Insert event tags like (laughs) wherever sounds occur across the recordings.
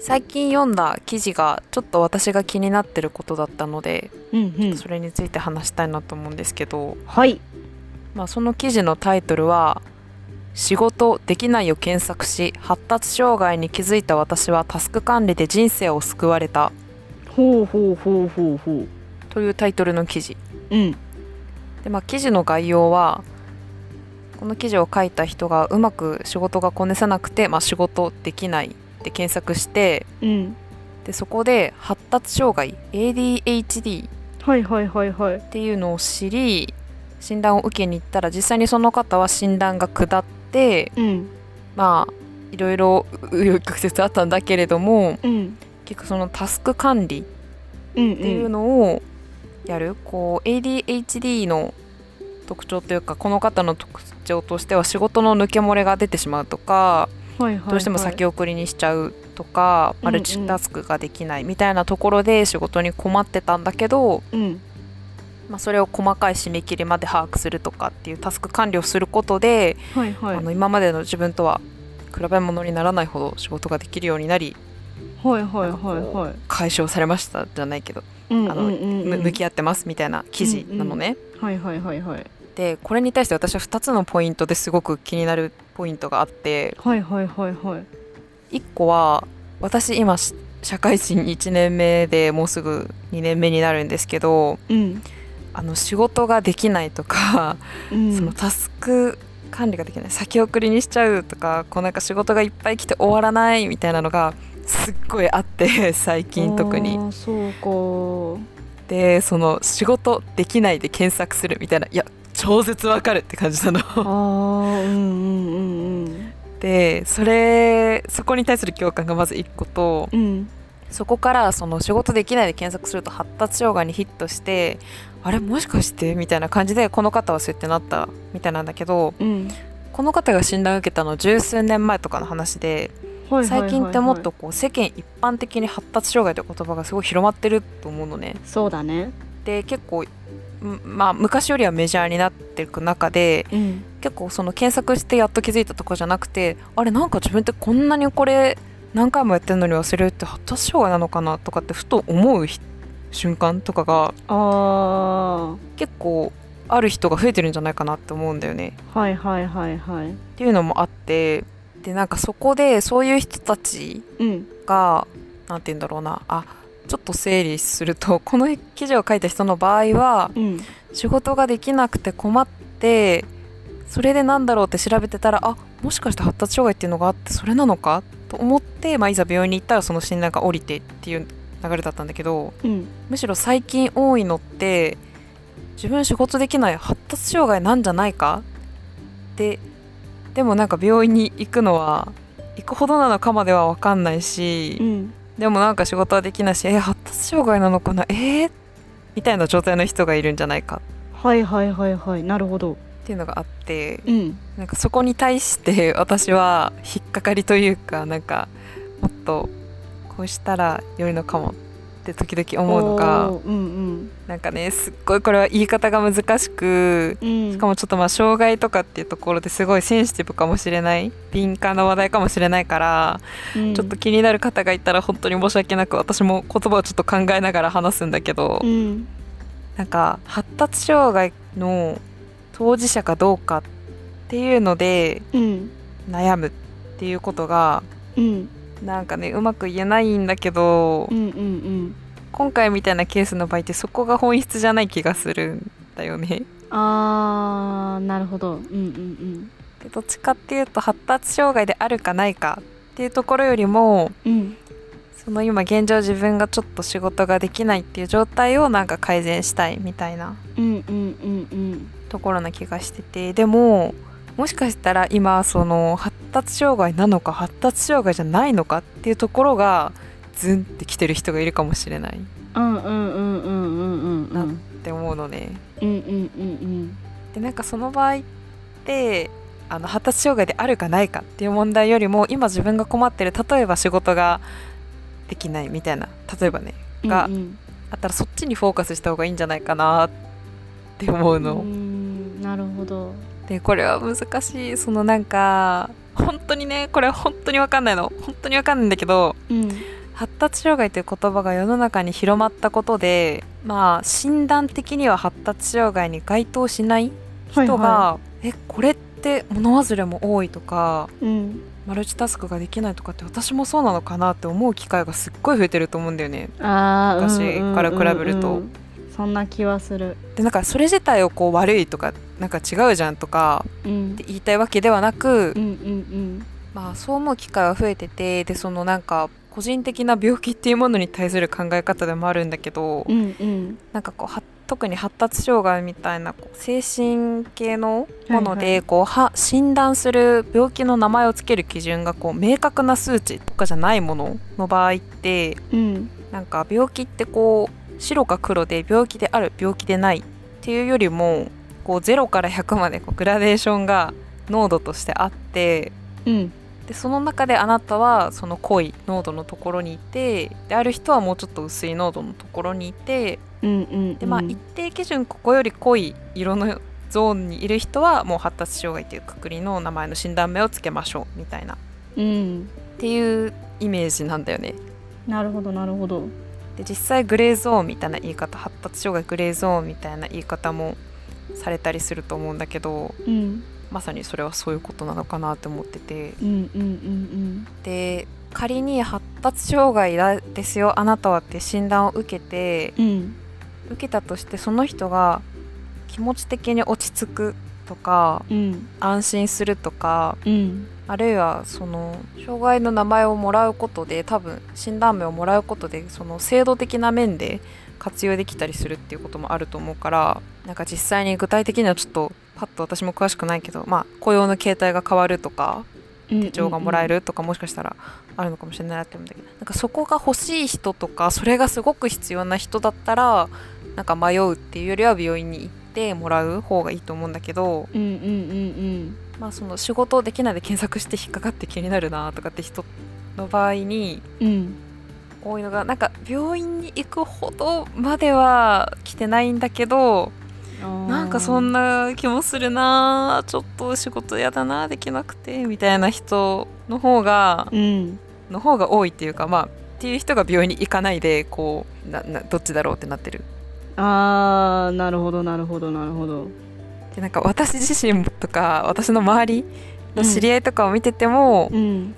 最近読んだ記事がちょっと私が気になってることだったのでうんうん。それについて話したいなと思うんですけど、はい。まあ、その記事のタイトルは「仕事できない」を検索し発達障害に気づいた私はタスク管理で人生を救われた。ほうほうほうほうほう。というタイトルの記事。うん。で、まあ、記事の概要はこの記事を書いた人がうまく仕事がこなせなくて、まあ、仕事できないって検索してうん。でそこで発達障害 ADHD はいはいはいはい。っていうのを知り診断を受けに行ったら実際にその方は診断が下ってうん。まあいろいろ紆余曲折あったんだけれどもうん結局そのタスク管理うんっていうのをやる、こう ADHD の特徴というかこの方の特徴としては仕事の抜け漏れが出てしまうとかどうしても先送りにしちゃうとかマルチタスクができないみたいなところで仕事に困ってたんだけど、うん。まあ、それを細かい締め切りまで把握するとかっていうタスク管理をすることで、はいはい。あの今までの自分とは比べ物にならないほど仕事ができるようになりはいはいはいはい。解消されましたじゃないけど、うんあのむ向き合ってますみたいな記事なのね。はいはいはいはい。でこれに対して私は2つのポイントですごく気になるポイントがあってはいはいはいはい。1個は私今し社会人1年目でもうすぐ2年目になるんですけどうん。あの仕事ができないとか、うん。そのタスク管理ができない先送りにしちゃうとかこうなんか仕事がいっぱい来て終わらないみたいなのがすっごいあって (laughs) 最近特に。そうか。でその仕事できないで検索するみたいないや超絶わかるって感じなの。うんうんうんうん。でそれそこに対する共感がまず1個とうん。そこからその仕事できないで検索すると発達障害にヒットしてあれもしかしてみたいな感じでこの方はそうやってなったみたいなんだけどうん。この方が診断を受けたの十数年前とかの話で最近ってもっとこう世間一般的に発達障害という言葉がすごい広まってると思うのね。そうだね。で結構んまあ昔よりはメジャーになっていく中でうん。結構その検索してやっと気づいたとこじゃなくてあれなんか自分ってこんなにこれ何回もやってるのに忘れるって発達障害なのかなとかってふと思うひ瞬間とかがあ結構ある人が増えてるんじゃないかなって思うんだよね。あはいはいはいはい。っていうのもあってでなんかそこでそういう人たちうん。がなんて言うんだろうな。あちょっと整理すると (laughs) この記事を書いた人の場合はうん。仕事ができなくて困ってそれでなんだろうって調べてたらあもしかして発達障害っていうのがあってそれなのか？と思って、まあ、いざ病院に行ったらその診断が降りてっていう流れだったんだけどうん。むしろ最近多いのって自分仕事できない発達障害なんじゃないか？ででもなんか病院に行くのは行くほどなのかまでは分かんないし、うんでもなんか仕事はできないしえ発達障害なのかなえー、みたいな状態の人がいるんじゃないか。はいはいはいはい。なるほど。っていうのがあってうん。なんかそこに対して (laughs) 私は引っかかりというかなんかもっとこうしたら良いのかも。って時々思うのがおーうんなんかねすっごいこれは言い方が難しくうんうん。しかもちょっとまあ障害とかっていうところですごいセンシティブかもしれない。敏感な話題かもしれないから、うん。ちょっと気になる方がいたら本当に申し訳なく私も言葉をちょっと考えながら話すんだけど、うん。なんか発達障害の当事者かどうかっていうのでうん。悩むっていうことがうんなんかねうまく言えないんだけど、うんうんうん。今回みたいなケースの場合ってそこが本質じゃない気がするんだよね。あーなるほど。うんうんでどっちかっていうと発達障害であるかないかっていうところよりもうんうん。その今現状自分がちょっと仕事ができないっていう状態をなんか改善したいみたいなうんうんうんうん。ところな気がしててでももしかしたら今その発達障害なのか発達障害じゃないのかっていうところがズンってきてる人がいるかもしれない。うんうんうんうんうんうんなって思うのね。うんうんうんでなんかその場合ってあの発達障害であるかないかっていう問題よりも今自分が困ってる例えば仕事ができないみたいな。例えばねうんがうん。うんあったらそっちにフォーカスした方がいいんじゃないかなって思ううの。んなるほどでこれは難しい。そのなんか本当にねこれは本当に分かんないの。本当に分かんないんだけどうん。発達障害という言葉が世の中に広まったことでまあ診断的には発達障害に該当しない人が、はえこれって物忘れも多いとかいはいうん。マルチタスクができないとかって私もそうなのかなって思う機会がすっごい増えてると思うんだよね。昔から比べると。そんな気はする。でなんかそれ自体をこう悪いとかなんか違うじゃんとかうん。って言いたいわけではなく、まあそう思う機会は増えててでそのなんか個人的な病気っていうものに対する考え方でもあるんだけど、うんうんうん。なんかこうは特に発達障害みたいなこう精神系のもので、はいはい。こうは診断する病気の名前をつける基準がこう明確な数値とかじゃないものの場合ってうん。なんか病気ってこう白か黒で病気である病気でないっていうよりもこう0から100までこうグラデーションが濃度としてあってうん。でその中であなたはその濃い濃度のところにいてである人はもうちょっと薄い濃度のところにいてうんうんでまあ一定基準ここより濃い色のゾーンにいる人はもう発達障害というくくりの名前の診断名をつけましょうみたいな。っうん。ていうイメージなんだよね。なるほどなるほど。で実際グレーゾーンみたいな言い方発達障害グレーゾーンみたいな言い方もされたりすると思うんだけどうん。まさにそれはそういうことなのかなって思ってて。うんうんうんで仮に発達障害だですよあなたはって診断を受けてうんうん。受けたとしてその人が気持ち的に落ち着くとかうん。安心するとかうん。あるいはその障害の名前をもらうことで多分診断名をもらうことでその制度的な面で活用できたりするっていうこともあると思うからなんか実際に具体的にはちょっとパッと私も詳しくないけどまあ雇用の形態が変わるとか手帳がもらえるとかもしかしたらあるのかもしれないなって思うんだけどなんかそこが欲しい人とかそれがすごく必要な人だったらなんか迷うっていうよりは病院に行ってもらう方がいいと思うんだけどうんうんうんまあその仕事できないで検索して引っかかって気になるなとかって人の場合にうんうん多いのがなんか病院に行くほどまでは来てないんだけどなんかそんな気もするなちょっと仕事嫌だなできなくてみたいな人の方がうん。の方が多いっていうかまあっていう人が病院に行かないでこうななどっちだろうってなってる。あーなるほどなるほどなるほど。でなんか私自身とか私の周りの知り合いとかを見てても、うん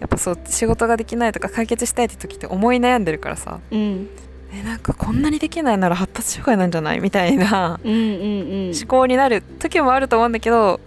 やっぱそう仕事ができないとか解決したいって時って思い悩んでるからさ。うん。えなんかこんなにできないなら発達障害なんじゃないみたいなうん思考になる時もあると思うんだけど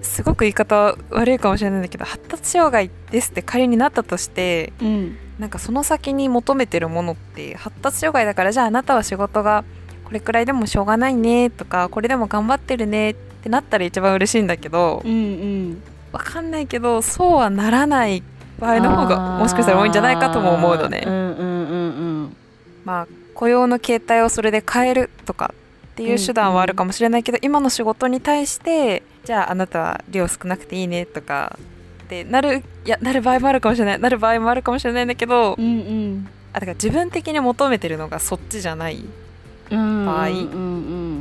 すごく言い方悪いかもしれないんだけど発達障害ですって仮になったとしてうん。なんかその先に求めてるものって発達障害だからじゃああなたは仕事がこれくらいでもしょうがないねとかこれでも頑張ってるねってなったら一番嬉しいんだけどうんうん。わかんないけどそうはならない場合の方がもしかしたら多いんじゃないかとも思うのね。うんうんうんうんまあ雇用の形態をそれで変えるとかっていう手段はあるかもしれないけど、今の仕事に対してじゃああなたは量少なくていいねとかってなるいやなる場合もあるかもしれないなる場合もあるかもしれないんだけど、うんうん。あだから自分的に求めてるのがそっちじゃないうん場合うんう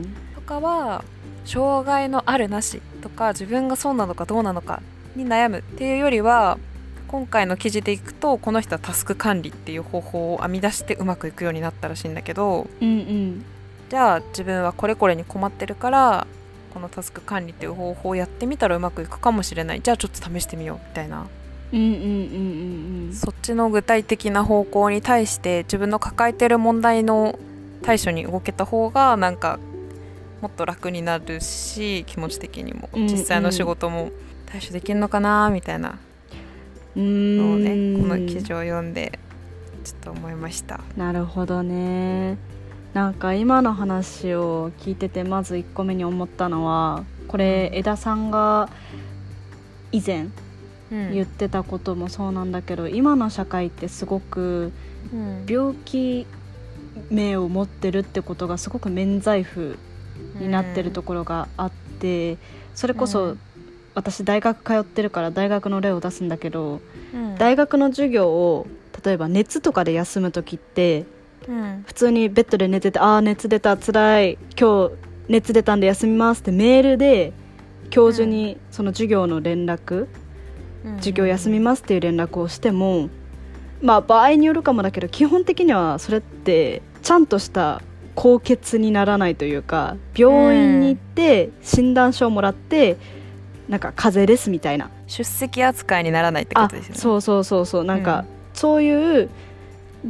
んとかは障害のあるなしとか自分がそうなのかどうなのかに悩むっていうよりは今回の記事でいくとこの人はタスク管理っていう方法を編み出してうまくいくようになったらしいんだけどうんうん。じゃあ自分はこれこれに困ってるからこのタスク管理っていう方法をやってみたらうまくいくかもしれない。じゃあちょっと試してみようみたいな。うんうんうんうんそっちの具体的な方向に対して自分の抱えてる問題の対処に動けた方がなんかもっと楽になるし気持ち的にも。実際の仕事も対処できるのかなみたいな。うんのをねうんこの記事を読んでちょっと思いました。なるほどね。なんか今の話を聞いててまず1個目に思ったのはこれ枝さんが以前うん。言ってたこともそうなんだけど、今の社会ってすごくうん。病気名を持ってるってことがすごく免罪符になってるところがあってそれこそ、うん私大学通ってるから大学の例を出すんだけどうん。大学の授業を例えば熱とかで休む時ってうん。普通にベッドで寝てて「ああ熱出た辛い今日熱出たんで休みます」ってメールで教授にその授業の連絡、授業休みますっていう連絡をしてもまあ場合によるかもだけど基本的にはそれってちゃんとした高血にならないというか病院に行って診断書をもらってなんか風邪ですみたいな。出席扱いにならないってことですよね。そうそうそうそう。なんか、そういう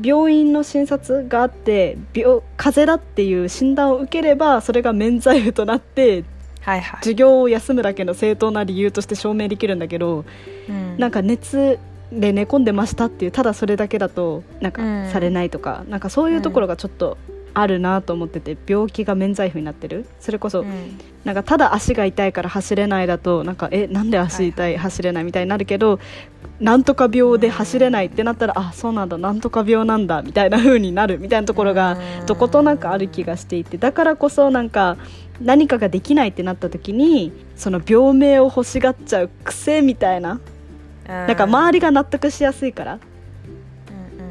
病院の診察があって病風邪だっていう診断を受ければそれが免罪符となってはいはい。授業を休むだけの正当な理由として証明できるんだけど、うん。なんか熱で寝込んでましたっていうただそれだけだとなんかうん。されないとか、なんかそういうところがちょっとあるなと思ってて病気が免罪符になってる。それこそ、うん。なんかただ足が痛いから走れないだとなんかえなんで足痛い、はい走れないみたいになるけどなんとか病で走れないってなったら、あそうなんだなんとか病なんだみたいな風になるみたいなところがうん。どことなくある気がしていてだからこそなんか何かができないってなった時にその病名を欲しがっちゃう癖みたいななんか周りが納得しやすいからっ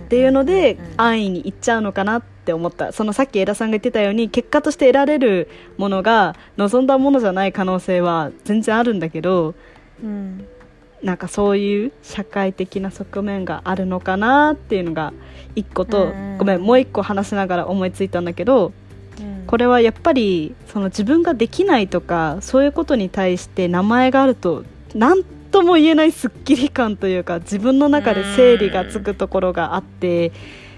ていうので安易にいっちゃうのかなって思った。そのさっき枝さんが言ってたように結果として得られるものが望んだものじゃない可能性は全然あるんだけどうん。なんかそういう社会的な側面があるのかなっていうのが一個とうんごめんもう一個話しながら思いついたんだけどうん。これはやっぱりその自分ができないとかそういうことに対して名前があると何とも言えないすっきり感というか自分の中で整理がつくところがあって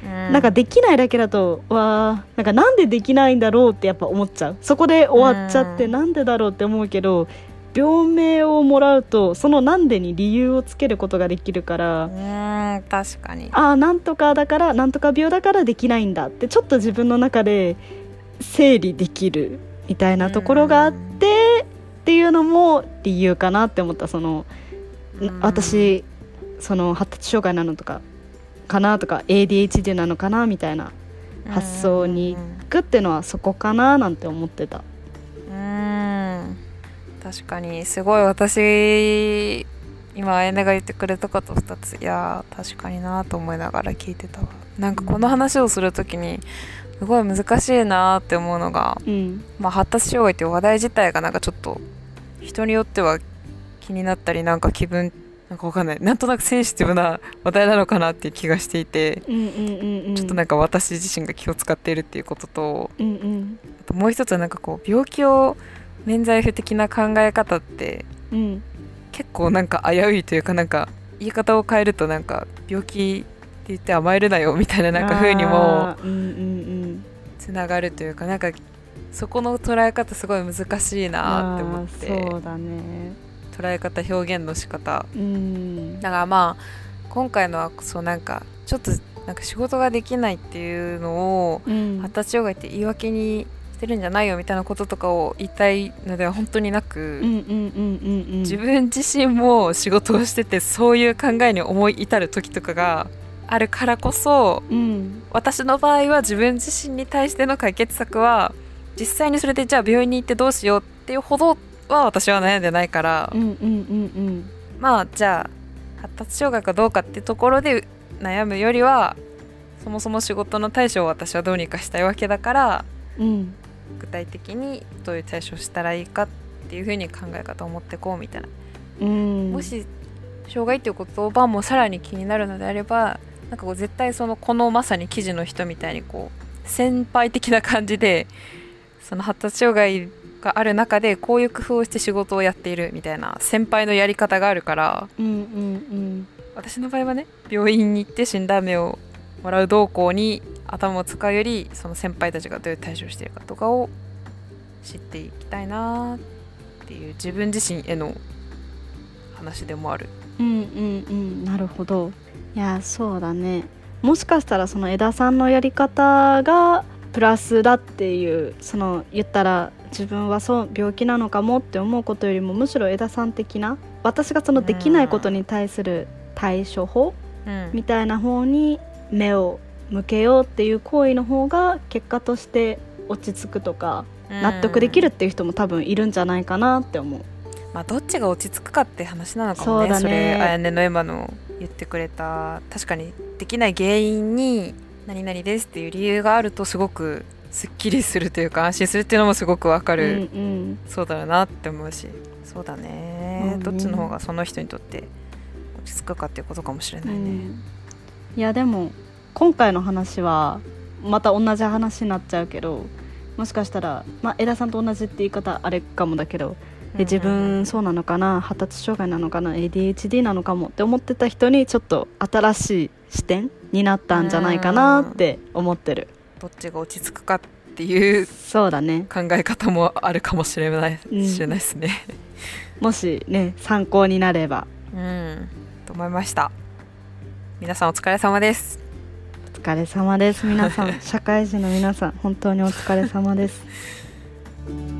なんかできないだけだとわーなんかなんでできないんだろうってやっぱ思っちゃう。そこで終わっちゃってうん。なんでだろうって思うけど病名をもらうとそのなんでに理由をつけることができるからうん確かに。ああなんとかだからなんとか病だからできないんだってちょっと自分の中で整理できるみたいなところがあってっていうのも理由かなって思った。そのうん。私その発達障害なのとかかなとか ADHD なのかなみたいな発想にうん行くっていうのはそこかななんて思ってた。うん確かにすごい私今あやねが言ってくれたこと2ついやー確かになと思いながら聞いてたわなんかこの話をするときにすごい難しいなって思うのが、うんまあ、発達障害っていう話題自体がなんかちょっと人によっては気になったりなんか気分なんかわかんない。なんとなくセンシティブな話題なのかなっていう気がしていて。うんうんうんうん。ちょっとなんか私自身が気を使っているっていうこととうんうん。あともう一つはなんかこう病気を免罪符的な考え方ってうん結構なんか危ういというかなんか言い方を変えるとなんか病気って言って甘えるなよみたいななんか風にもつながるというかなんかそこの捉え方すごい難しいうんなって思って。そうだね捉え方表現の仕方。うん。だからまあ今回のはそうなんかちょっとなんか仕事ができないっていうのをうん。発達障害って言い訳にしてるんじゃないよみたいなこととかを言いたいのでは本当になく、自分自身も仕事をしててそういう考えに思い至る時とかがあるからこそうん。私の場合は自分自身に対しての解決策は実際にそれでじゃあ病院に行ってどうしようっていうほどは私は悩んでないから、うんうんうんまあじゃあ発達障害かどうかってところで悩むよりはそもそも仕事の対処を私はどうにかしたいわけだからうんうん具体的にどういう対処をしたらいいかっていうふうに考え方を持ってこうみたいな、うん。もし障害っていう言葉もさらに気になるのであればなんかこう絶対そのこのまさに記事の人みたいにこう先輩的な感じでその発達障害がある中でこういう工夫をして仕事をやっているみたいな先輩のやり方があるからうんうん私の場合はね病院に行って診断名をもらう動向に頭を使うよりその先輩たちがどういう対処をしているかとかを知っていきたいなっていう自分自身への話でもある。うんうんうんなるほどいやそうだねもしかしたらその枝さんのやり方がプラスだっていうその言ったら自分はそう病気なのかもって思うことよりもむしろ枝さん的な私がそのできないことに対する対処法うん。みたいな方に目を向けようっていう行為の方が結果として落ち着くとか納得できるっていう人も多分いるんじゃないかなって思う。まあ、どっちが落ち着くかって話なのかもねそね。れあやねの今の言ってくれた確かにできない原因に何々ですっていう理由があるとすごくすっきりするというか安心するっていうのもすごくわかうんる、うん。そうだよなって思うし。そうだね、うんどっちの方がその人にとって落ち着くかっていうことかもしれないね、うん。いやでも今回の話はまた同じ話になっちゃうけどもしかしたら、まあ、枝さんと同じって言い方あれかもだけどで自分そうなのかな？発達障害なのかな？ADHD なのかもって思ってた人にちょっと新しい視点になったんじゃないかなって思ってるどっちが落ち着くかっていうそうだね。考え方もあるかもしれない、うんしれないですね。もしね参考になれば。うんと思いました。皆さんお疲れ様です。お疲れ様です皆さん。(laughs) 社会人の皆さん本当にお疲れ様です (laughs) (laughs)